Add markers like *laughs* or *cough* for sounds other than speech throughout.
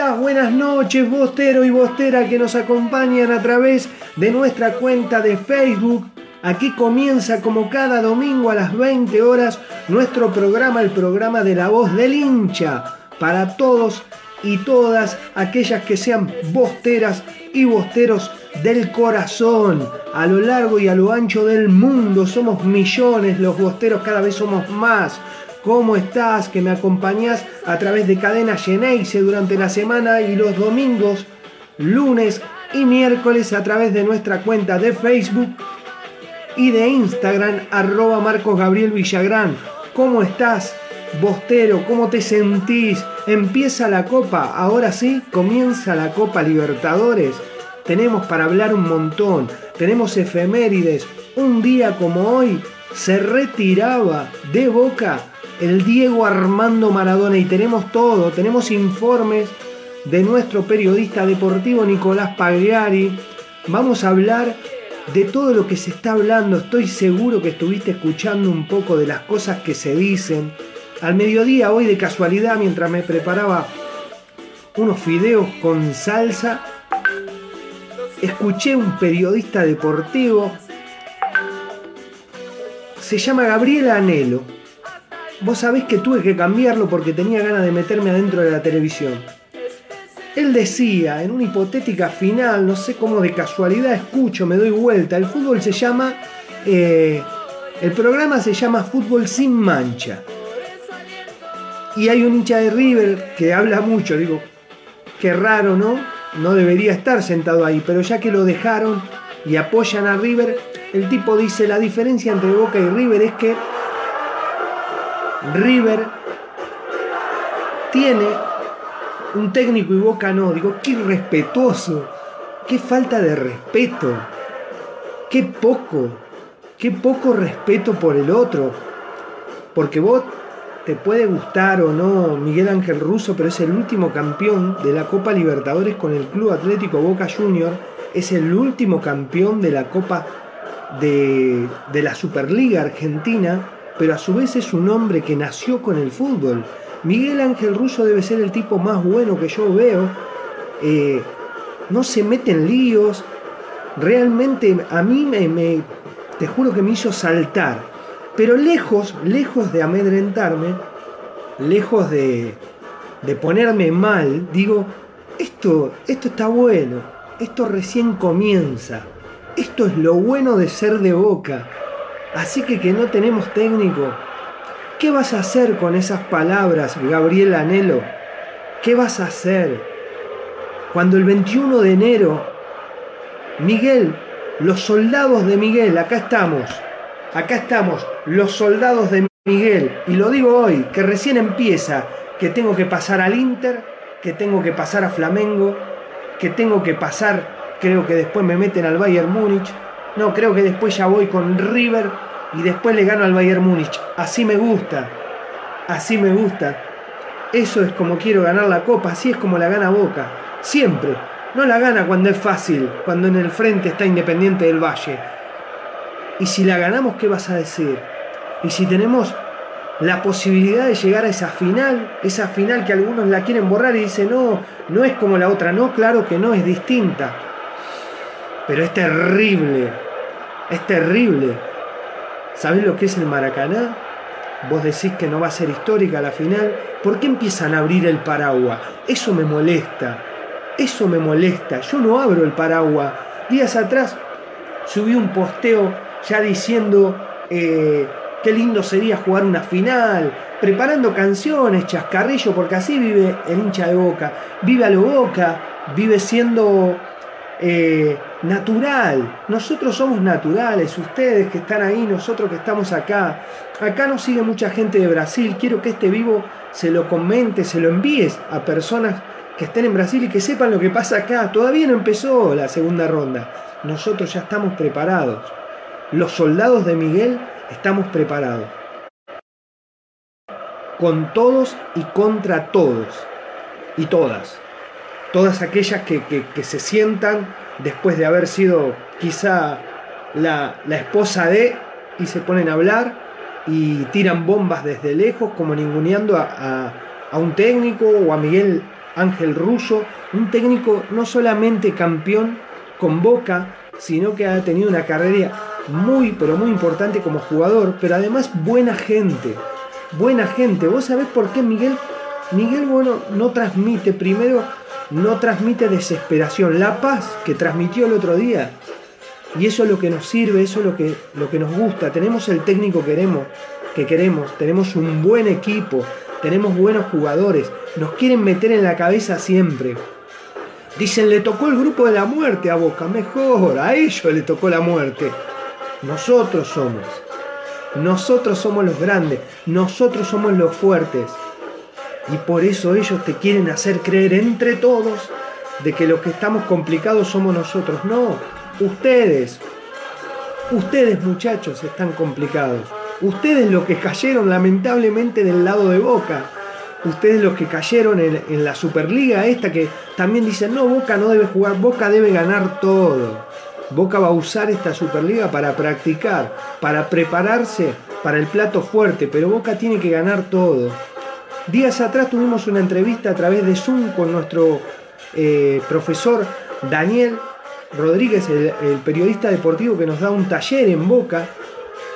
Buenas noches, bostero y bostera que nos acompañan a través de nuestra cuenta de Facebook. Aquí comienza como cada domingo a las 20 horas nuestro programa, el programa de la voz del hincha, para todos y todas aquellas que sean bosteras y bosteros del corazón. A lo largo y a lo ancho del mundo somos millones, los bosteros cada vez somos más. ¿Cómo estás? Que me acompañás a través de Cadena Geneise durante la semana y los domingos, lunes y miércoles a través de nuestra cuenta de Facebook y de Instagram, arroba Marcos Gabriel Villagrán. ¿Cómo estás, Bostero? ¿Cómo te sentís? Empieza la Copa, ahora sí, comienza la Copa Libertadores. Tenemos para hablar un montón, tenemos efemérides. Un día como hoy se retiraba de Boca el Diego Armando Maradona y tenemos todo, tenemos informes de nuestro periodista deportivo Nicolás Pagliari. Vamos a hablar de todo lo que se está hablando. Estoy seguro que estuviste escuchando un poco de las cosas que se dicen. Al mediodía, hoy de casualidad, mientras me preparaba unos fideos con salsa, escuché un periodista deportivo. Se llama Gabriel Anelo. Vos sabés que tuve que cambiarlo porque tenía ganas de meterme adentro de la televisión. Él decía, en una hipotética final, no sé cómo de casualidad escucho, me doy vuelta, el fútbol se llama, eh, el programa se llama Fútbol sin mancha. Y hay un hincha de River que habla mucho, digo, qué raro, ¿no? No debería estar sentado ahí, pero ya que lo dejaron y apoyan a River, el tipo dice, la diferencia entre Boca y River es que River tiene un técnico y Boca no. Digo, qué irrespetuoso, qué falta de respeto, qué poco, qué poco respeto por el otro. Porque vos te puede gustar o no Miguel Ángel Russo, pero es el último campeón de la Copa Libertadores con el Club Atlético Boca Junior. Es el último campeón de la Copa de, de la Superliga Argentina pero a su vez es un hombre que nació con el fútbol. Miguel Ángel Russo debe ser el tipo más bueno que yo veo. Eh, no se mete en líos. Realmente a mí me, me, te juro que me hizo saltar. Pero lejos, lejos de amedrentarme, lejos de, de ponerme mal, digo, esto, esto está bueno, esto recién comienza, esto es lo bueno de ser de boca. Así que que no tenemos técnico, ¿Qué vas a hacer con esas palabras, Gabriel Anhelo? ¿Qué vas a hacer cuando el 21 de enero, Miguel, los soldados de Miguel, acá estamos, acá estamos, los soldados de Miguel, y lo digo hoy, que recién empieza, que tengo que pasar al Inter, que tengo que pasar a Flamengo, que tengo que pasar, creo que después me meten al Bayern Múnich, no, creo que después ya voy con River y después le gano al Bayern Múnich. Así me gusta, así me gusta. Eso es como quiero ganar la copa, así es como la gana Boca. Siempre. No la gana cuando es fácil, cuando en el frente está Independiente del Valle. Y si la ganamos, ¿qué vas a decir? Y si tenemos la posibilidad de llegar a esa final, esa final que algunos la quieren borrar y dicen, no, no es como la otra, no, claro que no, es distinta. Pero es terrible, es terrible. ¿Sabés lo que es el Maracaná? Vos decís que no va a ser histórica la final. ¿Por qué empiezan a abrir el paraguas? Eso me molesta. Eso me molesta. Yo no abro el paraguas. Días atrás subí un posteo ya diciendo eh, qué lindo sería jugar una final, preparando canciones, chascarrillo, porque así vive el hincha de boca. Vive a lo boca, vive siendo eh, natural. Nosotros somos naturales, ustedes que están ahí, nosotros que estamos acá. Acá nos sigue mucha gente de Brasil. Quiero que este vivo se lo comente, se lo envíes a personas que estén en Brasil y que sepan lo que pasa acá. Todavía no empezó la segunda ronda. Nosotros ya estamos preparados. Los soldados de Miguel estamos preparados. Con todos y contra todos. Y todas. Todas aquellas que, que, que se sientan después de haber sido quizá la, la esposa de y se ponen a hablar y tiran bombas desde lejos como ninguneando a, a, un técnico o a Miguel Ángel Russo, un técnico no solamente campeón con Boca, sino que ha tenido una carrera muy, pero muy importante como jugador, pero además buena gente, buena gente. ¿Vos sabés por qué Miguel? Miguel, bueno, no transmite, primero, no transmite desesperación, la paz que transmitió el otro día. Y eso es lo que nos sirve, eso es lo que, lo que nos gusta. Tenemos el técnico que queremos, que queremos, tenemos un buen equipo, tenemos buenos jugadores, nos quieren meter en la cabeza siempre. Dicen, le tocó el grupo de la muerte a Boca, mejor, a ellos le tocó la muerte. Nosotros somos, nosotros somos los grandes, nosotros somos los fuertes. Y por eso ellos te quieren hacer creer entre todos de que los que estamos complicados somos nosotros. No, ustedes, ustedes muchachos están complicados. Ustedes los que cayeron lamentablemente del lado de Boca. Ustedes los que cayeron en, en, la Superliga esta que también dicen, no, Boca no debe jugar, Boca debe ganar todo. Boca va a usar esta Superliga para practicar, para prepararse para el plato fuerte, pero Boca tiene que ganar todo. Días atrás tuvimos una entrevista a través de Zoom con nuestro eh, profesor Daniel Rodríguez, el, el periodista deportivo que nos da un taller en Boca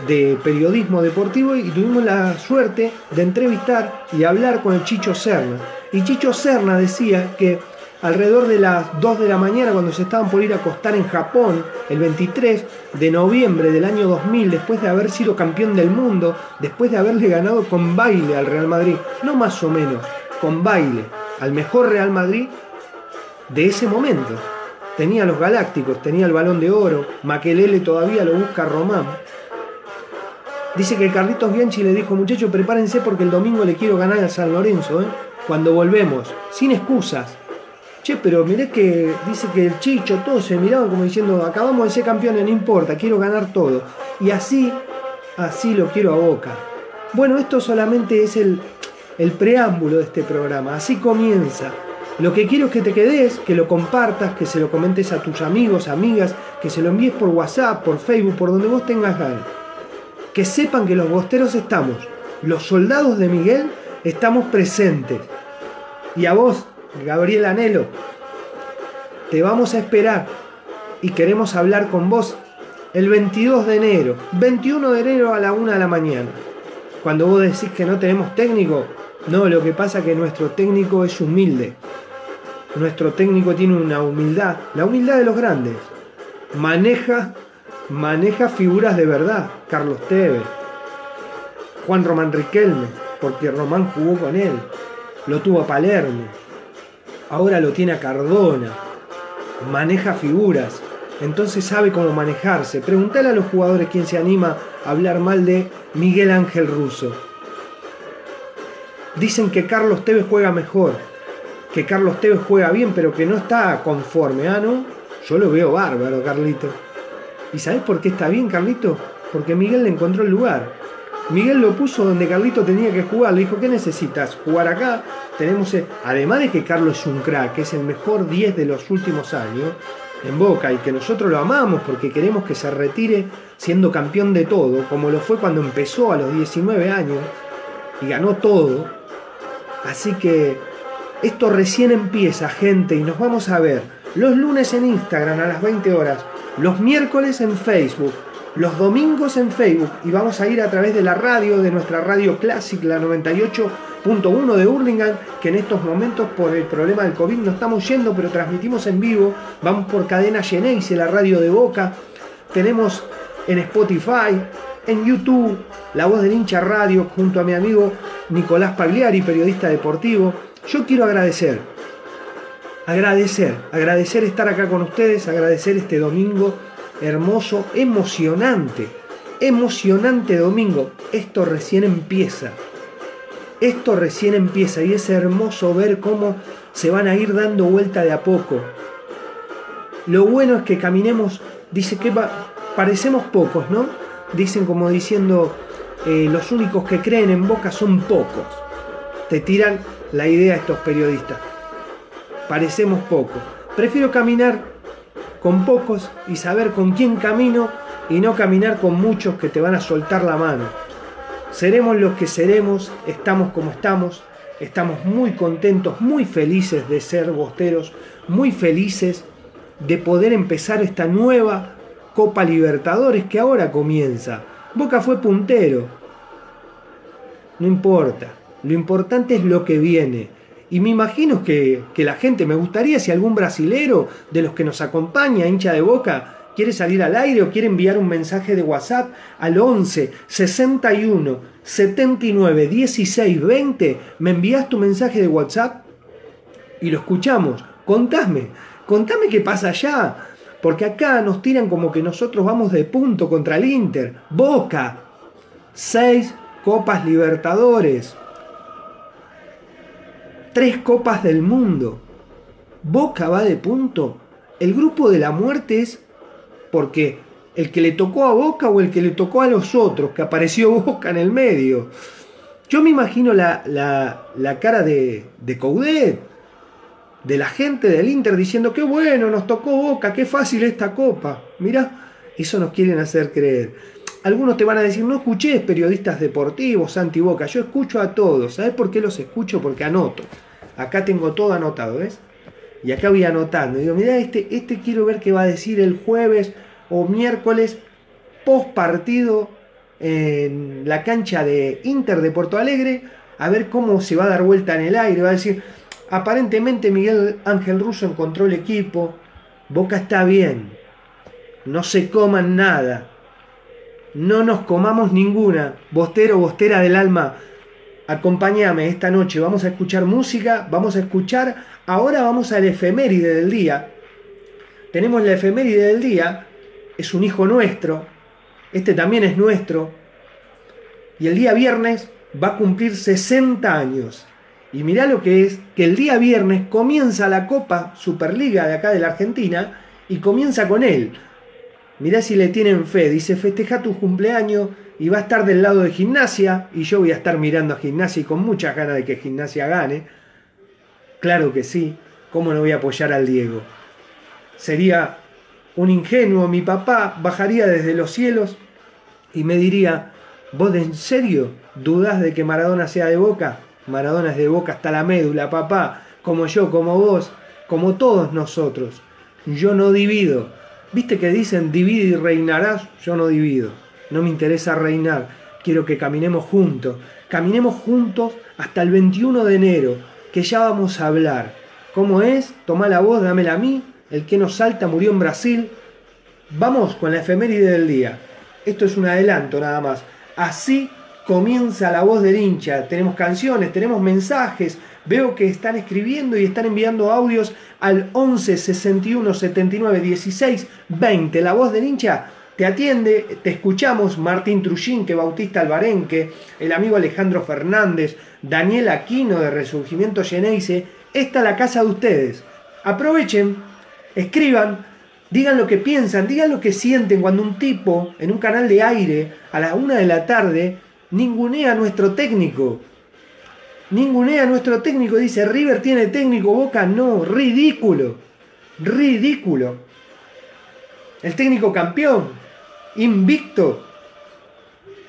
de periodismo deportivo y tuvimos la suerte de entrevistar y hablar con el Chicho Serna. Y Chicho Serna decía que alrededor de las 2 de la mañana cuando se estaban por ir a acostar en Japón, el 23 de noviembre del año 2000, después de haber sido campeón del mundo, después de haberle ganado con baile al Real Madrid, no más o menos, con baile, al mejor Real Madrid de ese momento. Tenía los Galácticos, tenía el Balón de Oro, Maquelele todavía lo busca Román. Dice que Carlitos Bianchi le dijo, muchachos, prepárense porque el domingo le quiero ganar al San Lorenzo, ¿eh? cuando volvemos, sin excusas. Che, pero miré que dice que el Chicho, todos se miraban como diciendo, acabamos de ser campeones, no importa, quiero ganar todo. Y así, así lo quiero a Boca. Bueno, esto solamente es el, el preámbulo de este programa, así comienza. Lo que quiero es que te quedes, que lo compartas, que se lo comentes a tus amigos, amigas, que se lo envíes por WhatsApp, por Facebook, por donde vos tengas ganas. Que sepan que los bosteros estamos, los soldados de Miguel estamos presentes. Y a vos, Gabriel Anhelo, te vamos a esperar y queremos hablar con vos el 22 de enero, 21 de enero a la 1 de la mañana. Cuando vos decís que no tenemos técnico, no, lo que pasa es que nuestro técnico es humilde. Nuestro técnico tiene una humildad, la humildad de los grandes. Maneja, maneja figuras de verdad. Carlos Tevez, Juan Román Riquelme, porque Román jugó con él. Lo tuvo a Palermo. Ahora lo tiene a Cardona. Maneja figuras. Entonces sabe cómo manejarse. Preguntale a los jugadores quién se anima a hablar mal de Miguel Ángel Russo. Dicen que Carlos Tevez juega mejor, que Carlos Tevez juega bien, pero que no está conforme. Ah, ¿no? Yo lo veo bárbaro, Carlito. ¿Y sabes por qué está bien, Carlito? Porque Miguel le encontró el lugar. Miguel lo puso donde Carlito tenía que jugar. Le dijo, ¿qué necesitas? Jugar acá. Tenemos, eh, además de que Carlos es un crack, que es el mejor 10 de los últimos años en Boca y que nosotros lo amamos porque queremos que se retire siendo campeón de todo, como lo fue cuando empezó a los 19 años y ganó todo. Así que esto recién empieza, gente, y nos vamos a ver los lunes en Instagram a las 20 horas, los miércoles en Facebook, los domingos en Facebook y vamos a ir a través de la radio, de nuestra radio Classic, la 98.1 de Hurlingham, que en estos momentos por el problema del COVID no estamos yendo, pero transmitimos en vivo, vamos por cadena Geneise, la radio de Boca, tenemos en Spotify, en YouTube, La Voz del Hincha Radio, junto a mi amigo Nicolás Pagliari, periodista deportivo. Yo quiero agradecer, agradecer, agradecer estar acá con ustedes, agradecer este domingo hermoso, emocionante, emocionante domingo. Esto recién empieza. Esto recién empieza y es hermoso ver cómo se van a ir dando vuelta de a poco. Lo bueno es que caminemos, dice que parecemos pocos, ¿no? Dicen como diciendo, eh, los únicos que creen en Boca son pocos. Te tiran la idea estos periodistas. Parecemos pocos. Prefiero caminar con pocos y saber con quién camino y no caminar con muchos que te van a soltar la mano. Seremos los que seremos, estamos como estamos, estamos muy contentos, muy felices de ser bosteros, muy felices de poder empezar esta nueva Copa Libertadores que ahora comienza. Boca fue puntero. No importa. Lo importante es lo que viene. Y me imagino que, que, la gente, me gustaría si algún brasilero de los que nos acompaña, hincha de boca, quiere salir al aire o quiere enviar un mensaje de WhatsApp al 11 61 79 16 20, me envías tu mensaje de WhatsApp y lo escuchamos. Contame, contame qué pasa allá. Porque acá nos tiran como que nosotros vamos de punto contra el Inter. Boca. Seis Copas Libertadores. Tres Copas del Mundo. Boca va de punto. El grupo de la muerte es porque el que le tocó a Boca o el que le tocó a los otros, que apareció *laughs* Boca en el medio. Yo me imagino la, la, la cara de, de Coudet, de la gente del Inter diciendo qué bueno, nos tocó Boca, qué fácil esta copa. Mira, eso nos quieren hacer creer. Algunos te van a decir, no escuché periodistas deportivos, anti-boca, yo escucho a todos. ¿Sabes por qué los escucho? Porque anoto. Acá tengo todo anotado, ¿ves? Y acá voy anotando. Digo, mira, este, este quiero ver qué va a decir el jueves o miércoles post partido en la cancha de Inter de Porto Alegre, a ver cómo se va a dar vuelta en el aire. Va a decir, Aparentemente Miguel Ángel Russo encontró el equipo. Boca está bien. No se coman nada. No nos comamos ninguna. Bostero, bostera del alma. Acompáñame esta noche. Vamos a escuchar música. Vamos a escuchar. Ahora vamos al efeméride del día. Tenemos la efeméride del día. Es un hijo nuestro. Este también es nuestro. Y el día viernes va a cumplir 60 años. Y mirá lo que es que el día viernes comienza la Copa Superliga de acá de la Argentina y comienza con él. Mirá si le tienen fe. Dice, festeja tu cumpleaños y va a estar del lado de gimnasia y yo voy a estar mirando a gimnasia y con muchas ganas de que gimnasia gane. Claro que sí. ¿Cómo no voy a apoyar al Diego? Sería un ingenuo. Mi papá bajaría desde los cielos y me diría, ¿vos en serio dudás de que Maradona sea de boca? Maradona es de boca hasta la médula, papá, como yo, como vos, como todos nosotros. Yo no divido. ¿Viste que dicen divide y reinarás? Yo no divido. No me interesa reinar. Quiero que caminemos juntos. Caminemos juntos hasta el 21 de enero, que ya vamos a hablar. ¿Cómo es? Toma la voz, dámela a mí. El que nos salta murió en Brasil. Vamos con la efeméride del día. Esto es un adelanto nada más. Así comienza la voz del hincha. Tenemos canciones, tenemos mensajes. Veo que están escribiendo y están enviando audios al 11 61 79 16 20. La voz del hincha te atiende, te escuchamos. Martín Trujín, Bautista Albarenque, el amigo Alejandro Fernández, Daniel Aquino de Resurgimiento Geneise. Esta es la casa de ustedes. Aprovechen, escriban, digan lo que piensan, digan lo que sienten cuando un tipo en un canal de aire a las una de la tarde ningunea a nuestro técnico. Ningunea a nuestro técnico, dice River tiene técnico, Boca no, ridículo, ridículo. El técnico campeón, invicto,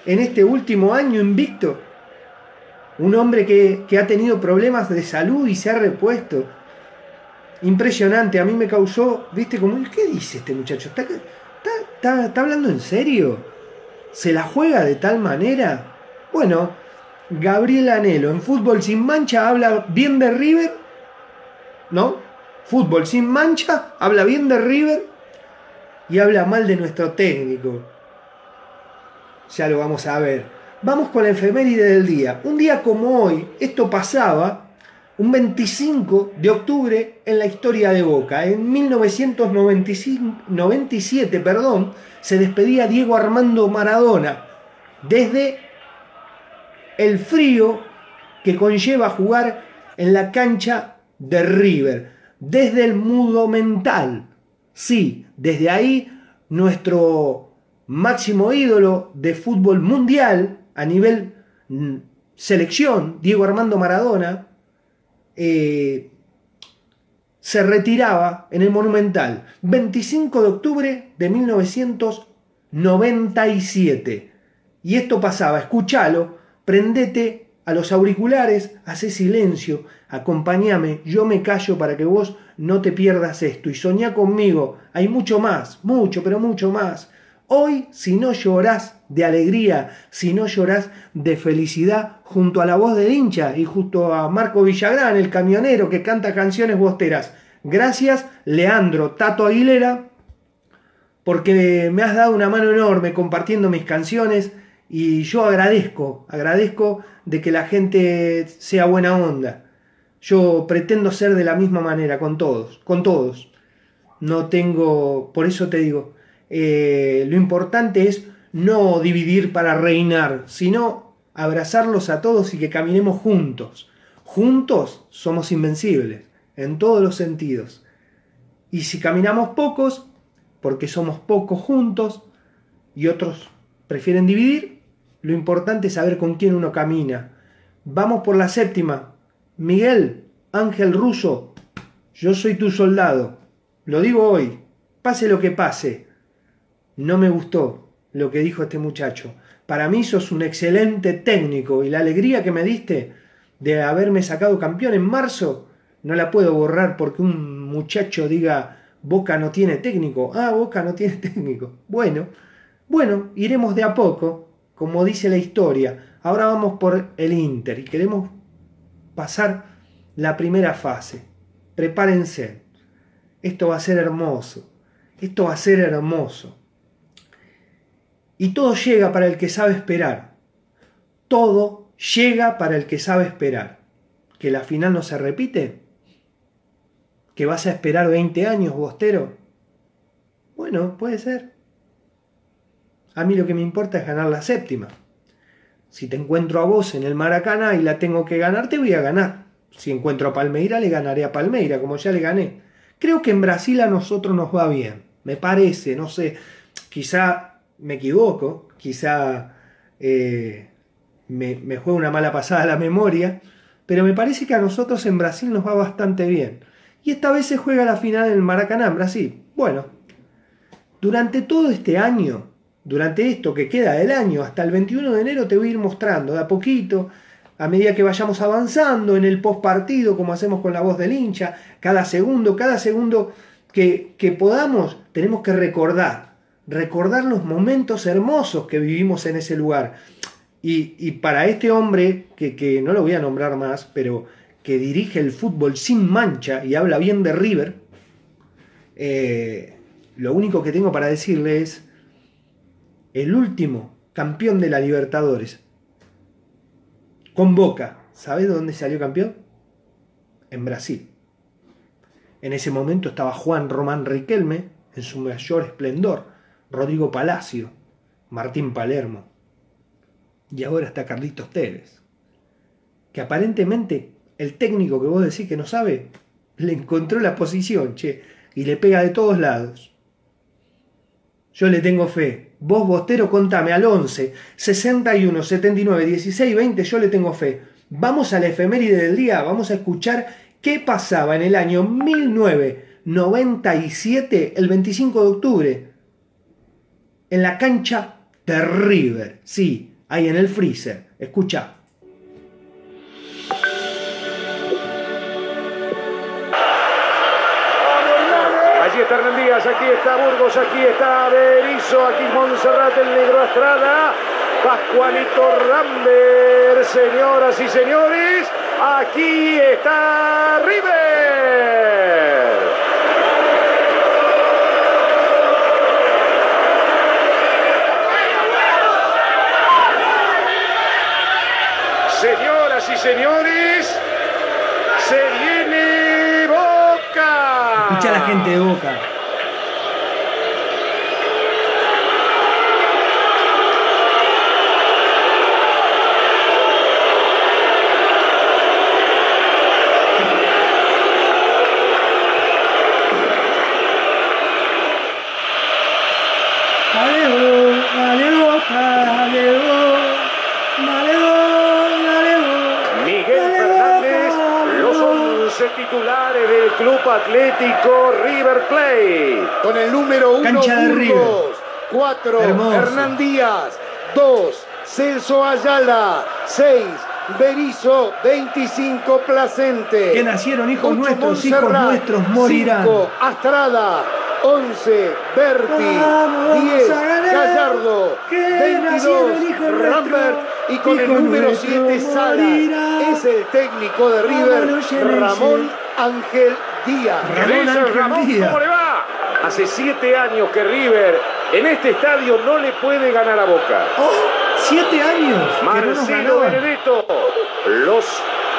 en este último año invicto. Un hombre que, que ha tenido problemas de salud y se ha repuesto. Impresionante, a mí me causó, viste, como, ¿qué dice este muchacho? ¿Está, está, está hablando en serio? ¿Se la juega de tal manera? Bueno, Gabriel Anelo en Fútbol sin Mancha habla bien de River, ¿no? Fútbol sin Mancha habla bien de River y habla mal de nuestro técnico. Ya lo vamos a ver. Vamos con la efeméride del día. Un día como hoy, esto pasaba un 25 de octubre en la historia de Boca. En 1997, perdón, se despedía Diego Armando Maradona desde el frío que conlleva jugar en la cancha de River, desde el mudo mental. Sí, desde ahí nuestro máximo ídolo de fútbol mundial a nivel mm, selección, Diego Armando Maradona, eh, se retiraba en el Monumental, 25 de octubre de 1997. Y esto pasaba, escúchalo, prendete a los auriculares, hace silencio, acompáñame, yo me callo para que vos no te pierdas esto y soñá conmigo, hay mucho más, mucho, pero mucho más. Hoy, si no llorás de alegría, si no llorás de felicidad, junto a la voz del hincha y junto a Marco Villagrán, el camionero que canta canciones bosteras. Gracias, Leandro Tato Aguilera, porque me has dado una mano enorme compartiendo mis canciones y yo agradezco, agradezco de que la gente sea buena onda. Yo pretendo ser de la misma manera con todos, con todos. No tengo, por eso te digo, eh, lo importante es no dividir para reinar, sino abrazarlos a todos y que caminemos juntos. Juntos somos invencibles, en todos los sentidos. Y si caminamos pocos, porque somos pocos juntos y otros prefieren dividir, lo importante es saber con quién uno camina. Vamos por la séptima. Miguel, Ángel Russo, yo soy tu soldado. Lo digo hoy, pase lo que pase. No me gustó lo que dijo este muchacho. Para mí sos un excelente técnico y la alegría que me diste de haberme sacado campeón en marzo no la puedo borrar porque un muchacho diga Boca no tiene técnico. Ah, Boca no tiene *laughs* técnico. Bueno, bueno, iremos de a poco, como dice la historia. Ahora vamos por el Inter y queremos pasar la primera fase. Prepárense. Esto va a ser hermoso. Esto va a ser hermoso. Y todo llega para el que sabe esperar. Todo llega para el que sabe esperar. ¿Que la final no se repite? ¿Que vas a esperar 20 años, Bostero? Bueno, puede ser. A mí lo que me importa es ganar la séptima. Si te encuentro a vos en el Maracaná y la tengo que ganar, te voy a ganar. Si encuentro a Palmeira, le ganaré a Palmeira, como ya le gané. Creo que en Brasil a nosotros nos va bien. Me parece, no sé. Quizá me equivoco, quizá eh, me, juega una mala pasada la memoria, pero me parece que a nosotros en Brasil nos va bastante bien. Y esta vez se juega la final en el Maracaná, en Brasil. Bueno, durante todo este año, durante esto que queda del año, hasta el 21 de enero te voy a ir mostrando de a poquito, a medida que vayamos avanzando en el post partido, como hacemos con la voz del hincha, cada segundo, cada segundo que, podamos, tenemos que recordar recordar los momentos hermosos que vivimos en ese lugar. Y, para este hombre, que, no lo voy a nombrar más, pero que dirige el fútbol sin mancha y habla bien de River, eh, lo único que tengo para decirle es, el último campeón de la Libertadores con Boca. ¿Sabés dónde salió campeón? En Brasil. En ese momento estaba Juan Román Riquelme en su mayor esplendor, Rodrigo Palacio, Martín Palermo. Y ahora está Carlitos Tevez. Que aparentemente el técnico que vos decís que no sabe, le encontró la posición, che, y le pega de todos lados. Yo le tengo fe. Vos, Bostero, contame al 11 61 79 16 20. Yo le tengo fe. Vamos a la efeméride del día. Vamos a escuchar qué pasaba en el año 1997, el 25 de octubre, en la cancha de River. Sí, ahí en el freezer. Escucha. Allí está Hernán aquí está Burgos, aquí está Berizo, aquí Montserrat, el negro Estrada, Pascualito Rambert, señoras y señores, aquí está River. Señoras y señores, gente de Boca. Dale, Bo- dale, Boca, dale, Bo- 11 titulares del Club Atlético River Plate. Con el número 1 Cancha de River. Burgos, 4 Hermoso. Hernán Díaz, 2 Celso Ayala, 6 Berizo, 25 Placente. Que nacieron hijos Ocho, nuestros, hijos Montserrat, nuestros morirán. 5 Astrada, 11 Berti, Vamos 10 a ganar, Gallardo, que 22 nacieron hijos Rambert y con el número nuestros 7 Salas es el técnico de River. Ramón Ángel Díaz. Ramón ¿Qué dice Ángel Ramón? Díaz. ¿Cómo le va? Hace siete años que River en este estadio no le puede ganar a Boca. ¡Oh! ¡Siete años! que no nos Marcelo. Benedetto, los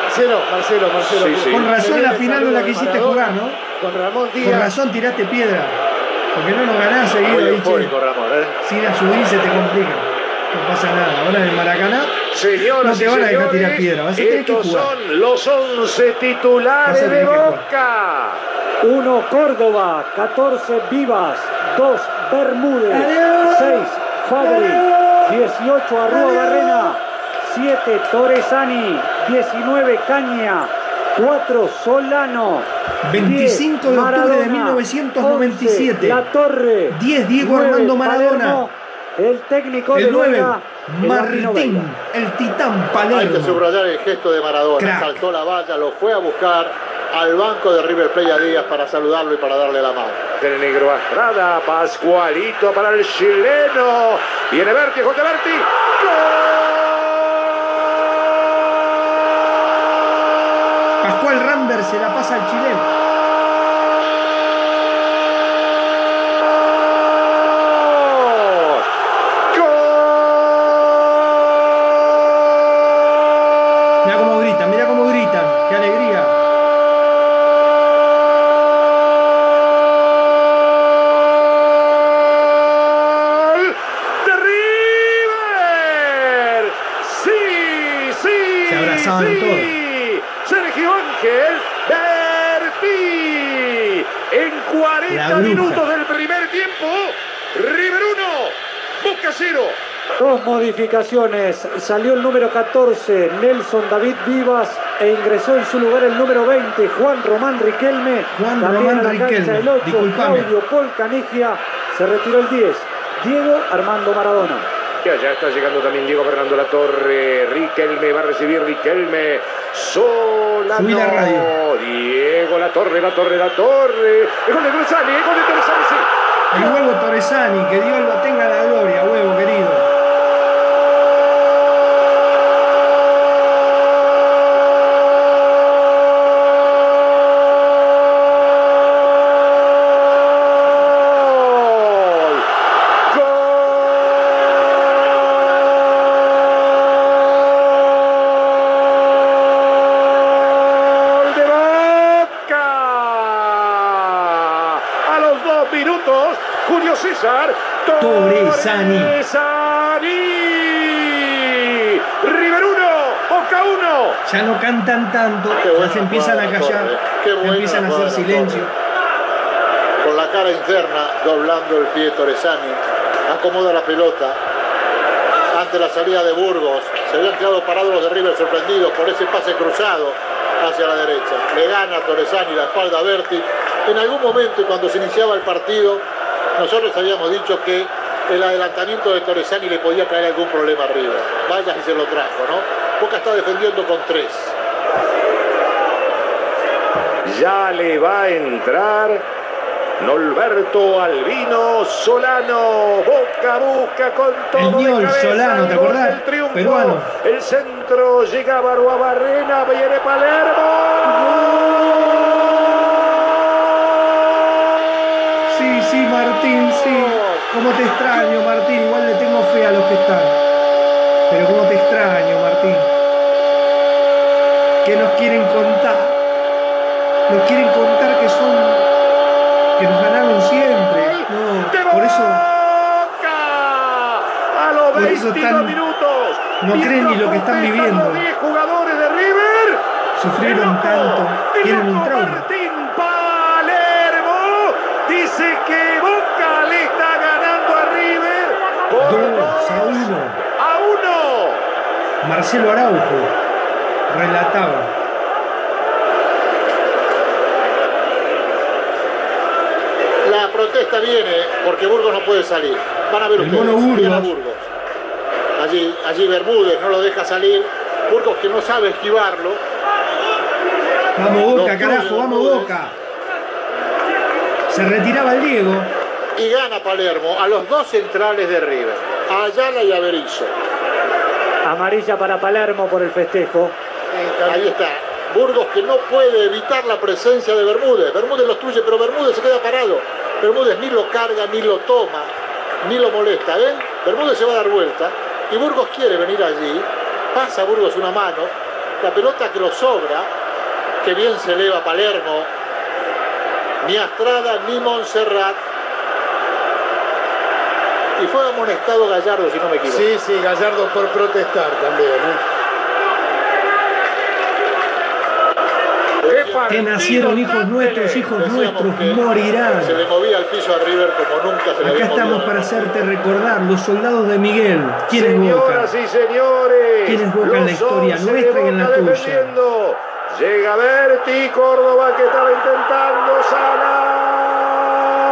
Marcelo, Marcelo, Marcelo. Sí, sí. Con razón la final no la quisiste Maradona, jugar, ¿no? Con Ramón Con Díaz. razón tiraste piedra. Porque no nos ganás seguido, muy eufórico, Ramón. ¿eh? Sin ayudar se te complica. No pasa nada. Ahora en el Maracaná Señoras No te van a dejar señores, tirar piedra, vas a tener que estos jugar. son los 11 Vas a titulares de que. Boca. 1 Córdoba, 14 Vivas, 2 Bermúdez, Adiós. 6 Fabri, Adiós. 18 Arrua. Barrena, 7 Torresani, 19 Caña, 4 Solano, 25 de 10, octubre de Maradona, 1997. 11, La Torre, 10, Diego 9, Armando Maradona. Palermo, el técnico de El 9, Boca, el Latino Martín, el titán Hay que Palermo. subrayar el gesto de Maradona. Crack. Saltó la valla, lo fue a buscar al banco de River Plate a Díaz para saludarlo y para darle la mano. El negro Astrada, Pascualito para el chileno. Viene Berti, Jorge Berti. Pascual Se la pasa al chileno. Mira cómo gritan, mira cómo gritan. Qué alegría. ¡Gol de River! ¡Sí, sí! Se abrazaban sí! todos. Sergio Ángel Berti. En La 40 bruja. minutos del primer tiempo, River 1, Boca 0. Dos modificaciones. Salió el número 14, Nelson David Vivas, e ingresó en su lugar el número 20, Juan Román Riquelme. Juan También Román la Riquelme, el 8, disculpame. Claudio Paul Canigia. Se retiró el 10, Diego Armando Maradona. Y allá está llegando también Diego Fernando Latorre. Riquelme va a recibir Riquelme. Solano. Subí la radio. Diego Latorre, Latorre, Latorre. El gol de Torresani, el gol de Torresani, sí. El huevo Torresani, que Dios lo tenga en la gloria, huevo querido. Gol. Julio César. Torresani. Torresani. River 1, Boca 1. Ya no cantan tanto, buena se empiezan a callar, empiezan a hacer silencio. Con la cara interna, doblando el pie Torresani. Acomoda la pelota. Ante la salida de Burgos. Se habían quedado parados los de River sorprendidos por ese pase cruzado hacia la derecha. Le gana Torresani la espalda a Berti. En algún momento, cuando se iniciaba el partido, nosotros habíamos dicho que el adelantamiento de Torresani le podía traer algún problema a River. Vaya y se lo trajo, ¿no? Boca está defendiendo con tres. Ya le va a entrar Norberto Albino Solano. Boca busca con todo. El cabeza, Solano, ¿te el gol acordás? del triunfo. Peruano. El centro llega Barua Barrena. Viene Palermo. Sí, sí, Martín, sí. Cómo te extraño, Martín. Igual le tengo fe a los que están. Pero cómo te extraño, Martín. ¿Qué nos quieren contar? Nos quieren contar que son. que nos ganaron siempre. No, por eso. A los Por eso 22 están- minutos. no creen ni lo que están viviendo. Los 10 jugadores de River. sufrieron tanto. Tienen un trauma. 2 a 1. a uno. Marcelo Araujo relataba. La protesta viene porque Burgos no puede salir. Van a ver El ustedes. Burgos. A Burgos. Allí, allí Bermúdez no lo deja salir. Burgos que no sabe esquivarlo. Vamos Boca, Los carajo, vamos. Boca. Se retiraba el Diego. Y gana Palermo a los dos centrales de River. A Ayala y a Berizzo. Amarilla para Palermo por el festejo. Ahí está. Burgos que no puede evitar la presencia de Bermúdez. Bermúdez lo obstruye, pero Bermúdez se queda parado. Bermúdez ni lo carga, ni lo toma, ni lo molesta. ¿Ven? Bermúdez se va a dar vuelta. Y Burgos quiere venir allí. Pasa a Burgos una mano. La pelota que lo sobra. Que bien se eleva Palermo. Ni Astrada ni Montserrat. Y fue amonestado Gallardo, si no me equivoco. Sí, sí, Gallardo por protestar también. ¿eh? Que nacieron hijos nuestros, hijos Decíamos nuestros morirán. Se le movía al piso a River como nunca se le Acá estamos para hacerte recordar los soldados de Miguel. ¿Quién es Boca? Señoras y señores. ¿Quién es Boca en la historia 11 nuestra y en la tuya? Llega Berti, Córdoba que estaba intentando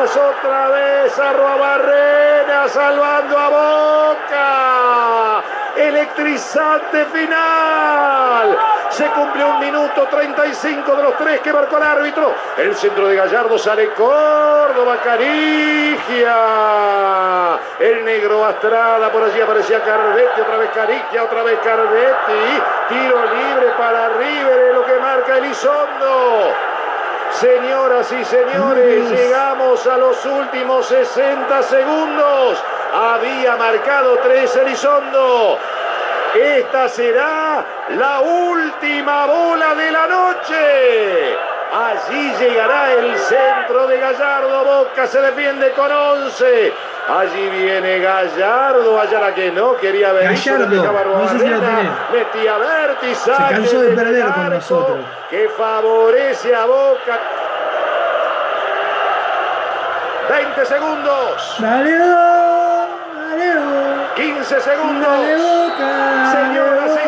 Otra vez a Barrena salvando a Boca. Electrizante final. Se cumple un minuto 35 de los tres que marcó el árbitro. El centro de Gallardo sale Córdoba, Carigia. El negro Astrada, por allí aparecía Cardetti, otra vez Carigia, otra vez Cardetti. Tiro libre para River, es lo que marca Elizondo. Señoras y señores, llegamos a los últimos 60 segundos. Había marcado tres Elizondo. Esta será la última bola de la noche. Allí llegará el centro de Gallardo. Boca se defiende con 11. Allí viene Gallardo. Allá la que no quería ver. Gallardo, no sé si lo tenés. Metía Berti. Se cansó de perder con nosotros. Que favorece a Boca. 20 segundos. Dale, dale, 15 segundos. dale, Boca. Señoras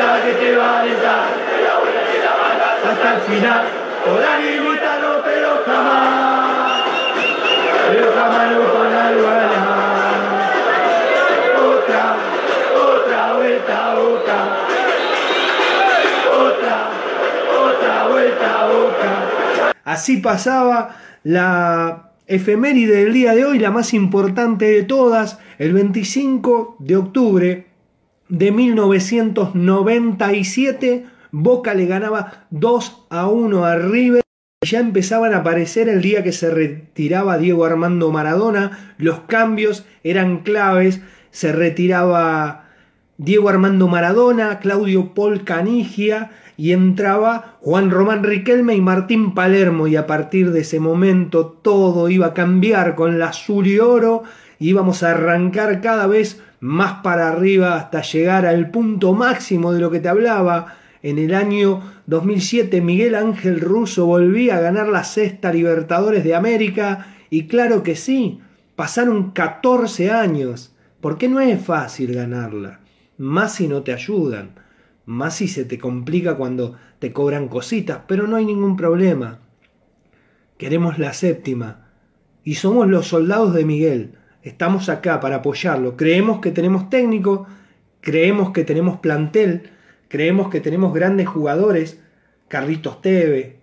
ganar. Que te va a alentar. Hasta el final, podrán imitarlo, pero jamás, pero jamás no podrán igualar. Otra, otra vuelta a boca, otra, otra vuelta a boca. Así pasaba la efeméride del día de hoy, la más importante de todas, el 25 de octubre de 1997, Boca le ganaba 2 a 1 a River. Ya empezaban a aparecer el día que se retiraba Diego Armando Maradona, los cambios eran claves, se retiraba Diego Armando Maradona, Claudio Paul Canigia y entraba Juan Román Riquelme y Martín Palermo. Y a partir de ese momento todo iba a cambiar con la azul y oro, íbamos a arrancar cada vez más para arriba hasta llegar al punto máximo de lo que te hablaba. En el año 2007 Miguel Ángel Russo volvía a ganar la sexta Libertadores de América. Y claro que sí, pasaron 14 años, porque no es fácil ganarla, más si no te ayudan, más si se te complica cuando te cobran cositas, pero no hay ningún problema. Queremos la séptima. Y somos los soldados de Miguel estamos acá para apoyarlo. Creemos que tenemos técnico, creemos que tenemos plantel, creemos que tenemos grandes jugadores, Carlitos Teve,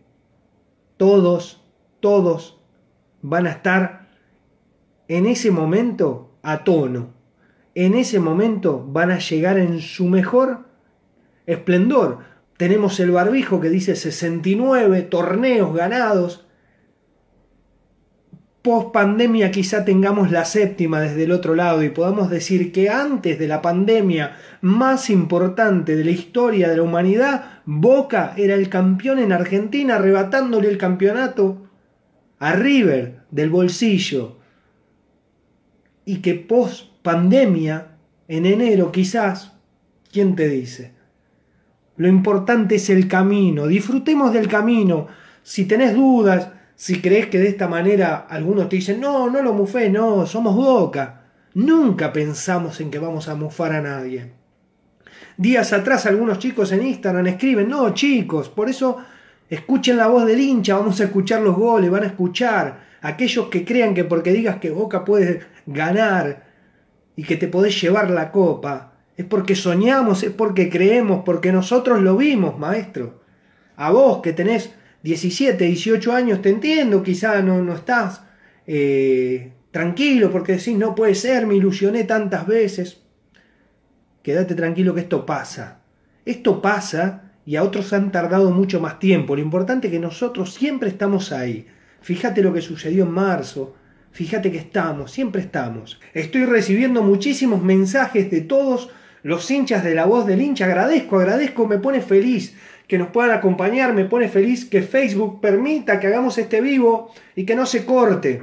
todos, todos van a estar en ese momento a tono. En ese momento van a llegar en su mejor esplendor. Tenemos el barbijo que dice 69 torneos ganados, post pandemia quizá tengamos la séptima desde el otro lado y podamos decir que antes de la pandemia más importante de la historia de la humanidad, Boca era el campeón en Argentina arrebatándole el campeonato a River del bolsillo y que post pandemia en enero quizás, ¿quién te dice? Lo importante es el camino, disfrutemos del camino. Si tenés dudas, si crees que de esta manera algunos te dicen, no, no lo mufé, no, somos boca. Nunca pensamos en que vamos a mufar a nadie. Días atrás algunos chicos en Instagram escriben, no chicos, por eso escuchen la voz del hincha, vamos a escuchar los goles, van a escuchar. Aquellos que crean que porque digas que Boca puede ganar y que te podés llevar la copa, es porque soñamos, es porque creemos, porque nosotros lo vimos, maestro. A vos que tenés 17, 18 años, te entiendo, quizá no, no estás eh, tranquilo porque decís, no puede ser, me ilusioné tantas veces. Quédate tranquilo que esto pasa. Esto pasa y a otros han tardado mucho más tiempo. Lo importante es que nosotros siempre estamos ahí. Fíjate lo que sucedió en marzo. Fíjate que estamos, siempre estamos. Estoy recibiendo muchísimos mensajes de todos los hinchas de la voz del hincha. Agradezco, agradezco, me pone feliz que nos puedan acompañar. Me pone feliz que Facebook permita que hagamos este vivo y que no se corte.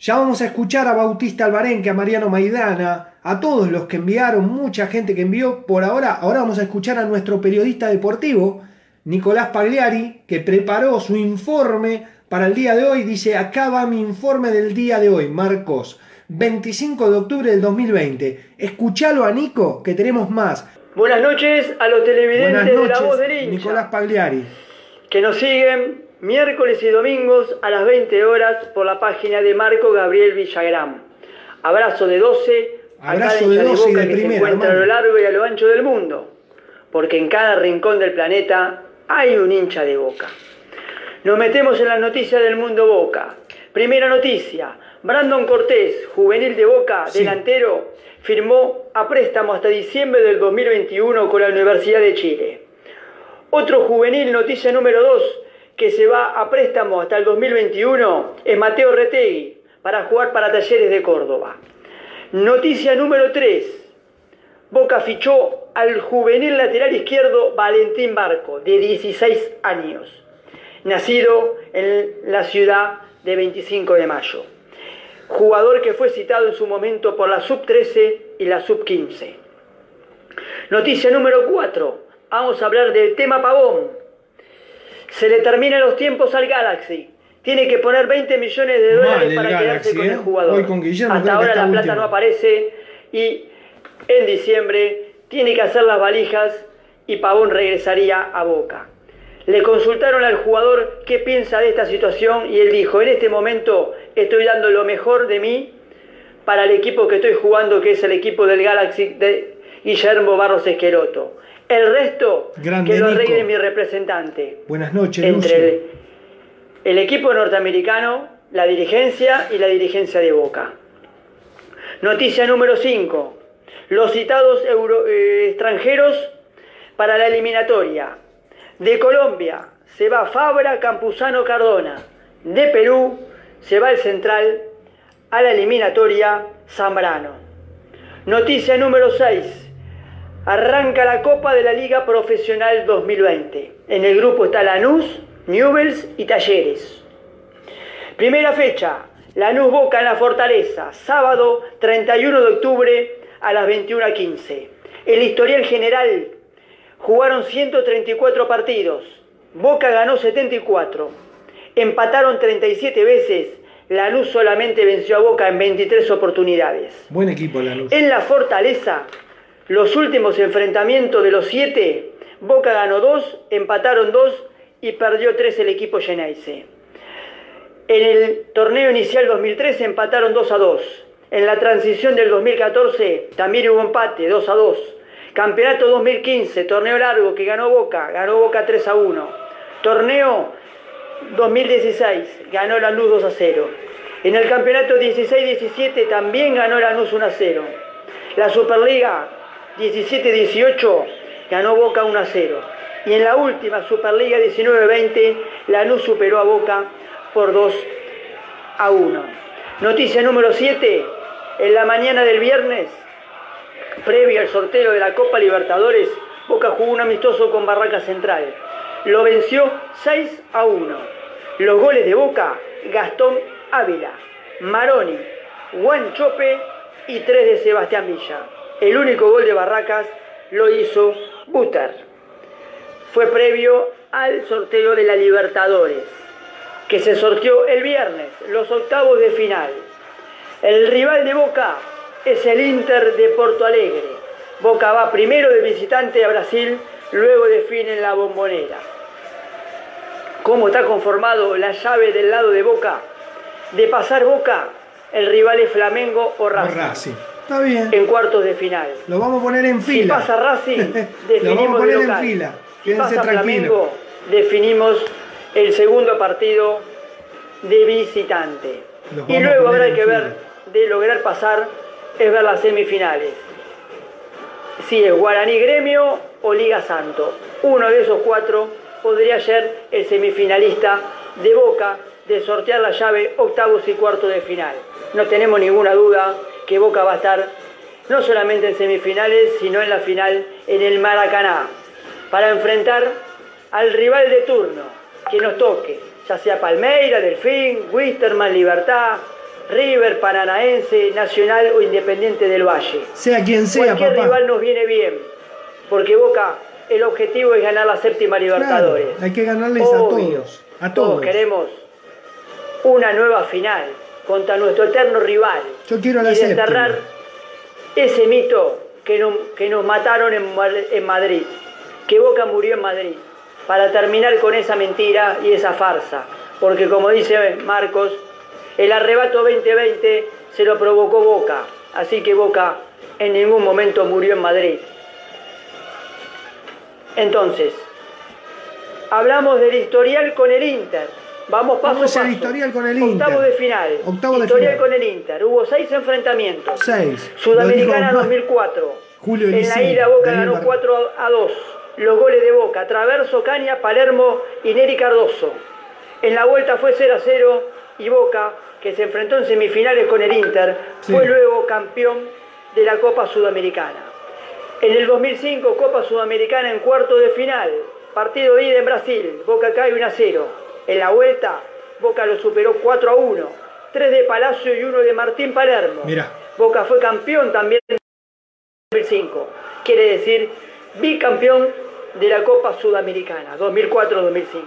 Ya vamos a escuchar a Bautista Albarenque, a Mariano Maidana, a todos los que enviaron, mucha gente que envió por ahora. Ahora vamos a escuchar a nuestro periodista deportivo, Nicolás Pagliari, que preparó su informe para el día de hoy. Dice, acá va mi informe del día de hoy, Marcos. 25 de octubre del 2020. Escuchalo a Nico, que tenemos más. Buenas noches a los televidentes de La Voz del Hincha. Nicolás Pagliari. Que nos siguen miércoles y domingos a las 20 horas por la página de Marco Gabriel Villagrán. Abrazo de 12 Abrazo a cada de hincha 12 y Boca de que primera, se encuentra a lo largo y a lo ancho del mundo. Porque en cada rincón del planeta hay un hincha de Boca. Nos metemos en las noticias del mundo Boca. Primera noticia. Brandon Cortés, juvenil de Boca, Sí. delantero, firmó a préstamo hasta diciembre del 2021 con la Universidad de Chile. Otro juvenil, noticia número 2, que se va a préstamo hasta el 2021, es Mateo Retegui, para jugar para Talleres de Córdoba. Noticia número 3, Boca fichó al juvenil lateral izquierdo Valentín Barco, de 16 años, nacido en la ciudad de 25 de mayo. Jugador que fue citado en su momento por la sub-13 y la sub-15. Noticia número 4. Vamos a hablar del tema Pavón. Se le terminan los tiempos al Galaxy. Tiene que poner 20 millones de dólares para Galaxy, quedarse con ¿eh? el jugador. Con Guillermo creo Hasta ahora la plata no aparece y en diciembre tiene que hacer las valijas y Pavón regresaría a Boca. Le consultaron al jugador qué piensa de esta situación y él dijo, en este momento estoy dando lo mejor de mí para el equipo que estoy jugando, que es el equipo del Galaxy de Guillermo Barros Esqueroto. El resto, Grande, que lo arregle mi representante. Buenas noches, Entre Lucio. el, el equipo norteamericano, la dirigencia y la dirigencia de Boca. Noticia número 5. Los citados euro- eh, extranjeros para la eliminatoria. De Colombia se va Fabra Campuzano Cardona. De Perú se va el central a la eliminatoria Zambrano. Noticia número 6. Arranca la Copa de la Liga Profesional 2020. En el grupo está Lanús, Newells y Talleres. Primera fecha, Lanús Boca en la Fortaleza, sábado 31 de octubre a las 21.15. El historial general, jugaron 134 partidos, Boca ganó 74, empataron 37 veces, Lanús solamente venció a Boca en 23 oportunidades. Buen equipo, Lanús. En la Fortaleza, los últimos enfrentamientos de los siete, Boca ganó dos, empataron dos y perdió tres el equipo Geneise. En el torneo inicial 2013 empataron 2 a 2. En la transición del 2014 también hubo empate, 2 a 2. Campeonato 2015, torneo largo que ganó Boca, ganó Boca 3 a 1. Torneo 2016, ganó Lanús 2 a 0. En el campeonato 16-17 también ganó Lanús 1 a 0. La Superliga 17-18 ganó Boca 1 a 0. Y en la última Superliga 19-20 Lanús superó a Boca por 2 a 1. Noticia número 7. En la mañana del viernes, previo al sorteo de la Copa Libertadores, Boca jugó un amistoso con Barraca Central. Lo venció 6 a 1. Los goles de Boca, Gastón Ávila, Maroni, Juan Chope y 3 de Sebastián Villa. El único gol de Barracas lo hizo Buter. Fue previo al sorteo de la Libertadores, que se sorteó el viernes, los octavos de final. El rival de Boca es el Inter de Porto Alegre. Boca va primero de visitante a Brasil, luego define en la bombonera. ¿Cómo está conformado la llave del lado de Boca? De pasar Boca, el rival es Flamengo o Racing. Racing. Está bien. En cuartos de final. Lo vamos a poner en Si fila. pasa Racing, *laughs* Lo vamos a definimos poner en fila. Si Quédense pasa tranquilos. Flamengo, definimos el segundo partido de visitante. Y luego habrá que ver de lograr pasar es ver las semifinales. Si es Guaraní Gremio o Liga Santo. Uno de esos cuatro podría ser el semifinalista de Boca de sortear la llave octavos y cuartos de final. No tenemos ninguna duda que Boca va a estar no solamente en semifinales, sino en la final en el Maracaná, para enfrentar al rival de turno que nos toque, ya sea Palmeira, Delfín, Wisterman, Libertad, River, Paranaense, Nacional o Independiente del Valle. Sea quien sea, Cualquier papá. rival nos viene bien, porque Boca, el objetivo es ganar la séptima Libertadores. Claro, hay que ganarles a todos. A todos. queremos una nueva final contra nuestro eterno rival. Yo quiero la y desterrar ese mito que, no- que nos mataron en Madrid, que Boca murió en Madrid, para terminar con esa mentira y esa farsa. Porque como dice Marcos, el arrebato 2020 se lo provocó Boca, así que Boca en ningún momento murió en Madrid. Entonces, hablamos del historial con el Inter. Vamos paso ¿Cómo es a paso. historial con el Octavo de final. Octavo de historial final. con el Inter. Hubo seis enfrentamientos. Seis. Sudamericana Lo dijo 2004. Julio en la ida Boca Daniel ganó Bar- 4 a 2. Los goles de Boca, Traverso, Caña, Palermo y Neri Cardoso. En la vuelta fue 0 a 0 y Boca, que se enfrentó en semifinales con el Inter, Sí. fue luego campeón de la Copa Sudamericana. En el 2005, Copa Sudamericana en cuarto de final. Partido de ida en Brasil. Boca cae 1 a 0. En la vuelta, Boca lo superó 4 a 1. Tres de Palacio y uno de Martín Palermo. Mirá. Boca fue campeón también en 2005. Quiere decir bicampeón de la Copa Sudamericana 2004-2005.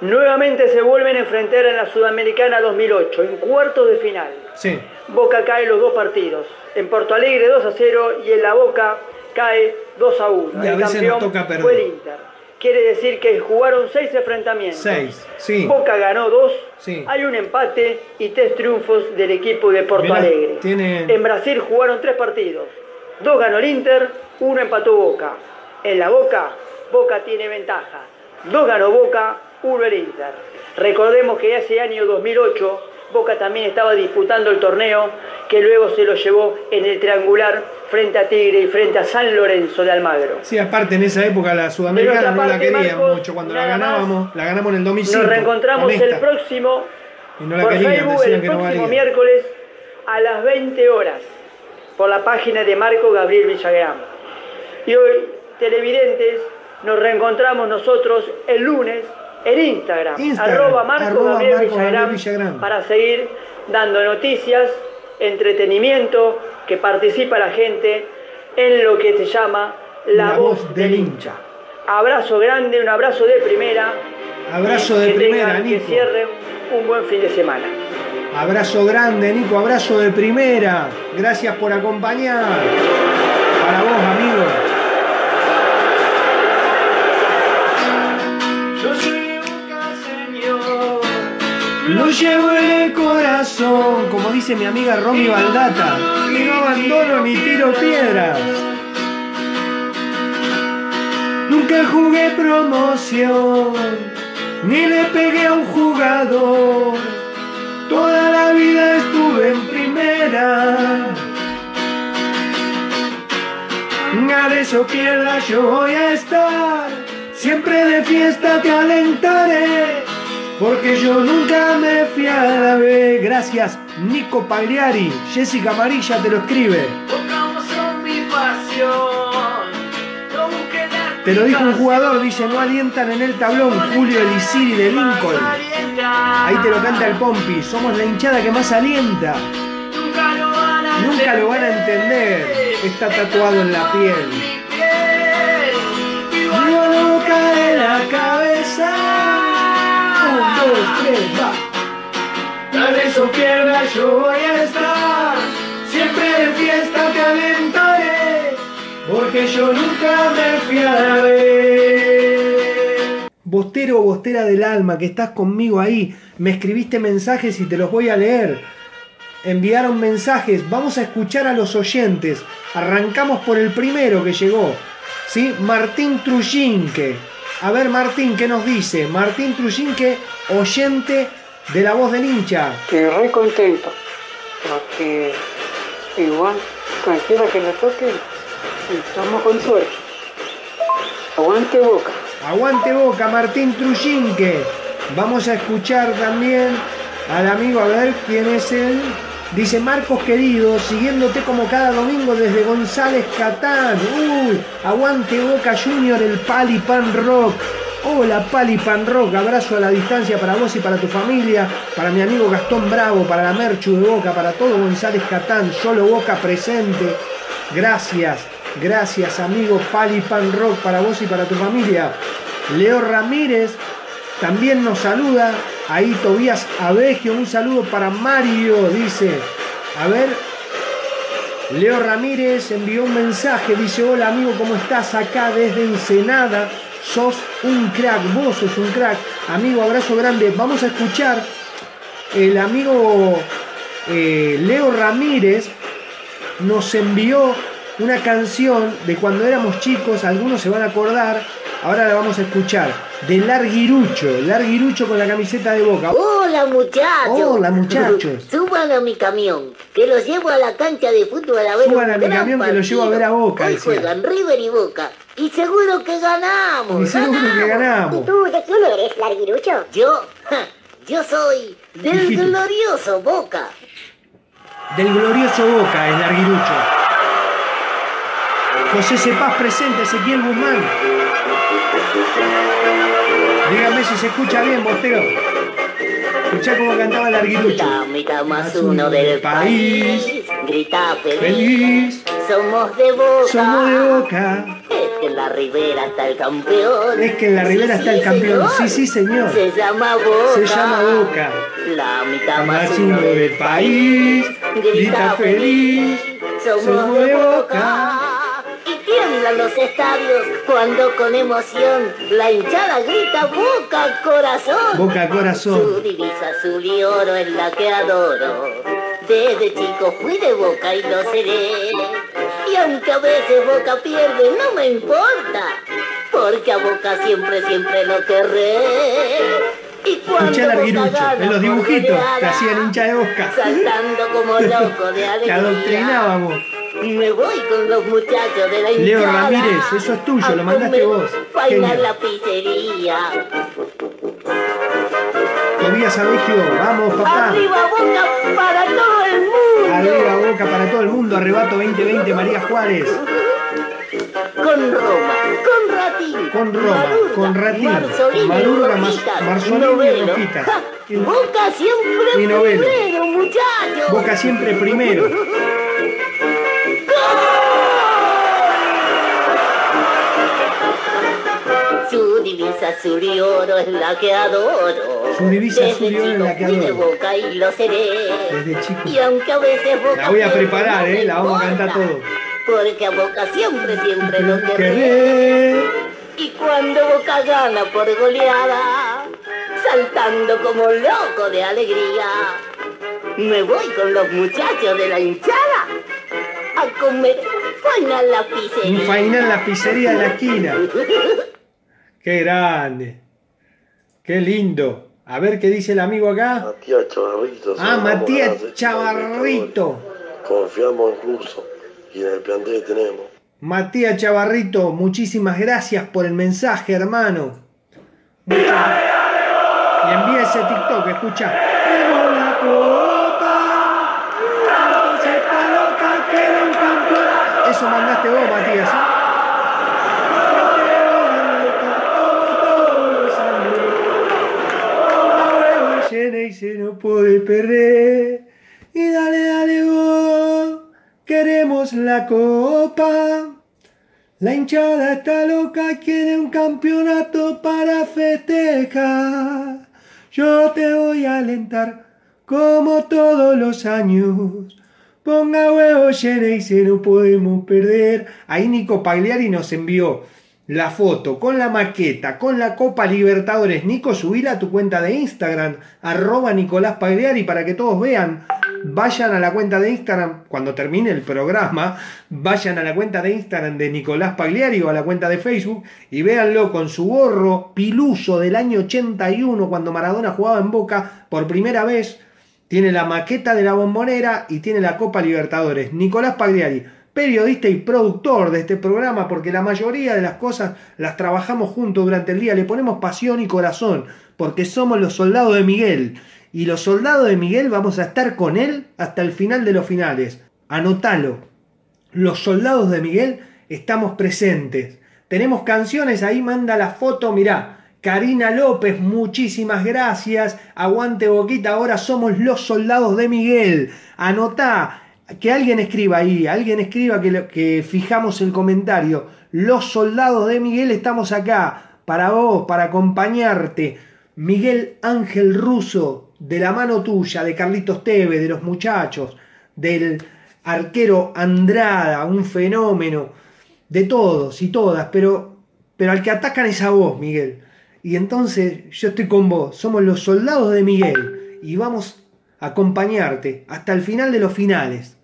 Nuevamente se vuelven a enfrentar en la Sudamericana 2008, en cuartos de final. Sí. Boca cae los dos partidos. En Porto Alegre 2 a 0 y en la Boca cae 2 a 1. Y a el veces campeón nos toca perder. fue el Inter. quiere decir que jugaron seis enfrentamientos. Seis, sí. Boca ganó dos, Sí. hay un empate y tres triunfos del equipo de Porto Mirá, Alegre. tiene- En Brasil jugaron tres partidos. Dos ganó el Inter, uno empató Boca. En la Boca, Boca tiene ventaja. Dos ganó Boca, uno el Inter. Recordemos que ese año 2008 Boca también estaba disputando el torneo que luego se lo llevó en el triangular frente a Tigre y frente a San Lorenzo de Almagro. Sí, aparte en esa época la sudamericana no la Marcos, mucho. Cuando la ganábamos, la ganamos en el 2005. Nos reencontramos el próximo Y no la por querían, Facebook el que próximo miércoles a las 20 horas por la página de Marco Gabriel Villagrán. Y hoy, televidentes, nos reencontramos nosotros el lunes en Instagram, Instagram, arroba Marco arroba Gabriel, Marco Villagrán, para seguir dando noticias, entretenimiento, que participa la gente en lo que se llama La, La voz, voz del hincha. Abrazo grande, un abrazo de primera. Abrazo de que primera, tengan, que Nico. cierren un buen fin de semana. Abrazo grande, Nico, abrazo de primera. Gracias por acompañar. Para vos, Lo llevo en el corazón, como dice mi amiga Romy Baldata. Y no abandono ni tiro piedras. Nunca jugué promoción, ni le pegué a un jugador. Toda la vida estuve en primera. Gane o pierda, yo voy a estar. Siempre de fiesta te alentaré. Porque yo nunca me fui a la B. Gracias, Nico Pagliari. Jessica Amarilla te lo escribe. No Te lo dijo un jugador, dice, no alientan en el tablón. Julio Elisiri de Lincoln. Ahí te lo canta el Pompi. Somos la hinchada que más alienta. Nunca lo van a entender. Está tatuado en la piel. La boca de la cabeza. Dos, tres, yo voy a estar. Siempre de fiesta te alentaré. Porque yo nunca me vez. Bostero o bostera del alma, que estás conmigo ahí. Me escribiste mensajes y te los voy a leer enviaron mensajes. Vamos a escuchar a los oyentes. Arrancamos por el primero que llegó. ¿Sí? Martín Trujinque. A ver, Martín, ¿qué nos dice? Martín Trujinque, oyente de la voz del hincha. Estoy re contento porque igual cualquiera que le toque estamos con suerte. Aguante boca. Aguante boca, Martín Trujinque. Vamos a escuchar también al amigo, a ver quién es él. Dice Marcos querido, siguiéndote como cada domingo desde González Catán. Uy, aguante Boca Junior, el Pali Pan Rock. Hola Pali Pan Rock, abrazo a la distancia para vos y para tu familia, para mi amigo Gastón Bravo, para la Merchu de Boca, para todo González Catán, solo Boca presente. Gracias, gracias amigo Pali Pan Rock, para vos y para tu familia. Leo Ramírez también nos saluda. Ahí Tobías Abegio, un saludo para Mario, dice. A ver. Leo Ramírez envió un mensaje, dice, hola amigo, ¿cómo estás acá desde Ensenada? Sos un crack, vos sos un crack. Amigo, abrazo grande. Vamos a escuchar el amigo eh, Leo Ramírez nos envió una canción de cuando éramos chicos, algunos se van a acordar, ahora la vamos a escuchar, de Larguirucho, Larguirucho con la camiseta de boca. Hola muchachos. Hola, muchachos. *laughs* Suban a mi camión, que los llevo a la cancha de fútbol a ver Suban a mi camión que los llevo a ver a. Boca, Hoy juegan River y Boca. Y seguro que ganamos. Y seguro que ganamos. tú de quién eres, Larguirucho? Yo, ja, yo soy del glorioso Boca. Del glorioso Boca, es Larguirucho. José Cepaz presente, Ezequiel Guzmán. Dígame si se escucha bien, Bostero. Escuchá cómo cantaba Larguirucho. La mitad más uno del país. Grita feliz. Feliz, Somos de Boca. somos de Boca. Es que en la ribera está el campeón. Es que en la ribera está el campeón. Sí, sí, señor. Se llama Boca. Se llama Boca. La mitad Más más uno del país. Grita feliz. Somos de Boca. ¿Y bailan los estadios cuando con emoción la hinchada grita boca corazón. Boca corazón. Su divisa azul y oro es la que adoro. Desde chico fui de boca y lo seré. Y aunque a veces boca pierde, no me importa. Porque a boca siempre, siempre lo querré. Y cuando Boca en los dibujitos que hacían hincha de Boca. Saltando como loco de *laughs* Te alegría. adoctrinábamos. Me voy con los muchachos de la hinchada. Leo Ramírez, eso es tuyo, lo mandaste vos. Genio. la pizzería. Tobías Abegio, vamos papá. Arriba boca para todo el mundo. Arriba Boca para todo el mundo, arrebato 2020 María Juárez. Con Roma, con Ratín. Con Roma, Madurga, con Ratín, Madurga, Marzolini y. Ja, Boca siempre primero, muchachos. Boca siempre primero. Su divisa azul y oro es la que adoro. Su divisa Desde azul y oro es chico la que adoro. boca y lo seré. Desde chico. Y aunque a veces boca La voy a preparar, eh, la vamos a cantar todo. Porque a boca siempre, siempre lo querré. Y cuando Boca gana por goleada, saltando como loco de alegría, me voy con los muchachos de la hinchada a comer faina la pizzería. fainá en la pizzería de la esquina. *laughs* Qué grande. Qué lindo. A ver qué dice el amigo acá. Matías Chavarrito. Ah, Matías abogados, Chavarrito. Confiamos en Russo y en el plantel que tenemos. Matías Chavarrito, muchísimas gracias por el mensaje, hermano. Muchas- Y envía ese TikTok, escucha. Eso mandaste vos, Matías. ¿eh? Y se no puede perder. Y dale, dale vos, queremos la copa. La hinchada está loca, quiere un campeonato para festejar. Yo te voy a alentar como todos los años. Ponga huevos y no podemos perder. Ahí Nico Pagliari nos envió la foto con la maqueta, con la Copa Libertadores. Nico, subila a tu cuenta de Instagram, arroba Nicolás Pagliari, para que todos vean. Vayan a la cuenta de Instagram, cuando termine el programa, vayan a la cuenta de Instagram de Nicolás Pagliari o a la cuenta de Facebook y véanlo con su gorro piluso del año 81, cuando Maradona jugaba en Boca por primera vez. Tiene la maqueta de la bombonera y tiene la Copa Libertadores. Nicolás Pagliari, periodista y productor de este programa, porque la mayoría de las cosas las trabajamos juntos durante el día, le ponemos pasión y corazón, porque somos los soldados de Miguel. Y los soldados de Miguel vamos a estar con él hasta el final de los finales. Anotalo. Los soldados de Miguel estamos presentes. Tenemos canciones, ahí manda la foto, mirá. Karina López, muchísimas gracias. Aguante boquita, ahora somos los soldados de Miguel. Anotá, que alguien escriba ahí, alguien escriba que, que fijamos el comentario. Los soldados de Miguel estamos acá, para vos, para acompañarte. Miguel Ángel Russo, de la mano tuya, de Carlitos Teve, de los muchachos, del arquero Andrada, un fenómeno, de todos y todas, pero, pero al que atacan es a vos, Miguel. Y entonces yo estoy con vos, somos los soldados de Miguel y vamos a acompañarte hasta el final de los finales.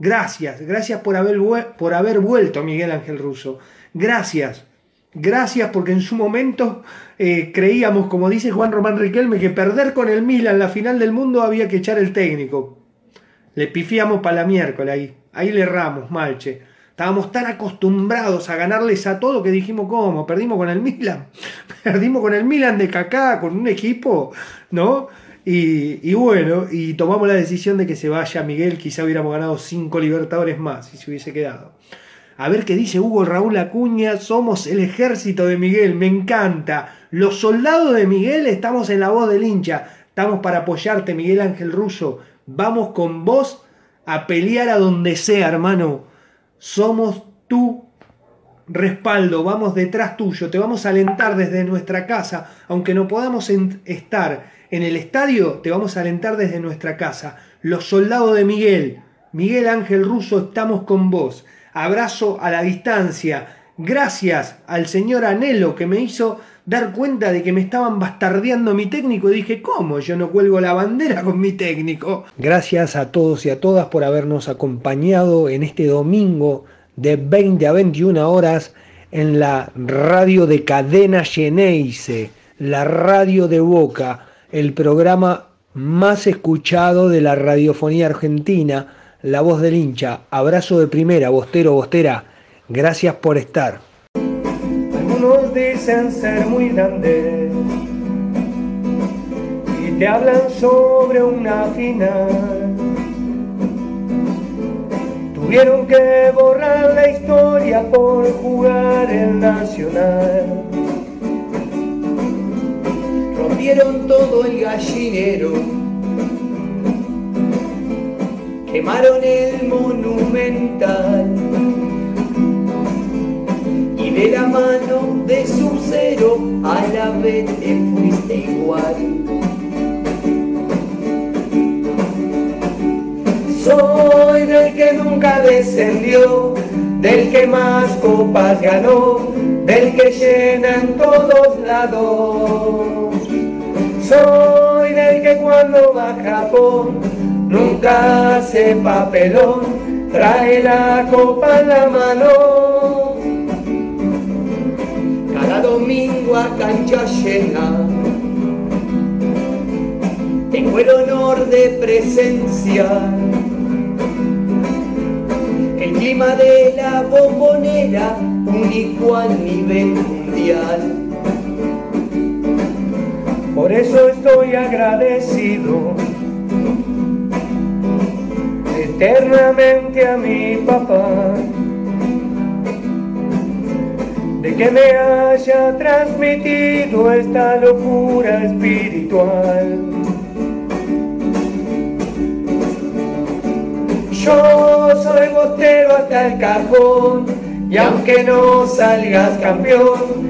Gracias, gracias por haber, por haber vuelto, Miguel Ángel Russo. Gracias, gracias porque en su momento eh, creíamos, como dice Juan Román Riquelme, que perder con el Milan la final del mundo había que echar el técnico. Le pifiamos para la miércoles ahí. Ahí le erramos, Malche. Estábamos tan acostumbrados a ganarles a todo que dijimos, ¿cómo? Perdimos con el Milan. *laughs* Perdimos con el Milan de Kaká, con un equipo, ¿no? Y, bueno, y tomamos la decisión de que se vaya Miguel. Quizá hubiéramos ganado cinco Libertadores más si se hubiese quedado. A ver qué dice Hugo Raúl Acuña. Somos el ejército de Miguel. Me encanta. Los soldados de Miguel estamos en la voz del hincha. Estamos para apoyarte, Miguel Ángel Russo. Vamos con vos a pelear a donde sea, hermano. Somos tu respaldo. Vamos detrás tuyo. Te vamos a alentar desde nuestra casa. Aunque no podamos estar en el estadio, te vamos a alentar desde nuestra casa. Los soldados de Miguel. Miguel Ángel Russo, estamos con vos. abrazo a la distancia. Gracias al señor Anelo que me hizo dar cuenta de que me estaban bastardeando mi técnico y dije, ¿cómo? Yo no cuelgo la bandera con mi técnico. Gracias a todos y a todas por habernos acompañado en este domingo de 20 a 21 horas en la radio de Cadena Geneise, la radio de Boca, el programa más escuchado de la radiofonía argentina, La Voz del Hincha. Abrazo de primera, Bostero, Bostera. Gracias por estar. Algunos dicen ser muy grandes y te hablan sobre una final. Tuvieron que borrar la historia por jugar el Nacional. Rompieron todo el gallinero, quemaron el monumental y de la mano de su cero a la vez te fuiste igual. Soy del que nunca descendió, del que más copas ganó, del que llena en todos lados. Soy del que cuando va a Japón nunca hace papelón, trae la copa en la mano. Cada domingo a cancha llena tengo el honor de presenciar el clima de la bombonera único a nivel mundial. Por eso estoy agradecido eternamente a mi papá de que me haya transmitido esta locura espiritual. Yo soy bostero hasta el cajón y aunque no salgas campeón,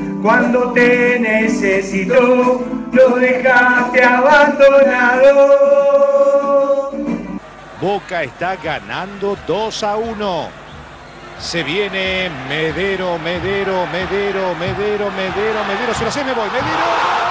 cuando te necesito, lo dejaste abandonado. Boca está ganando 2 a 1. Se viene Medero, Medero, Medero, Medero, Medero, Medero. Se lo sé, me voy. Medero.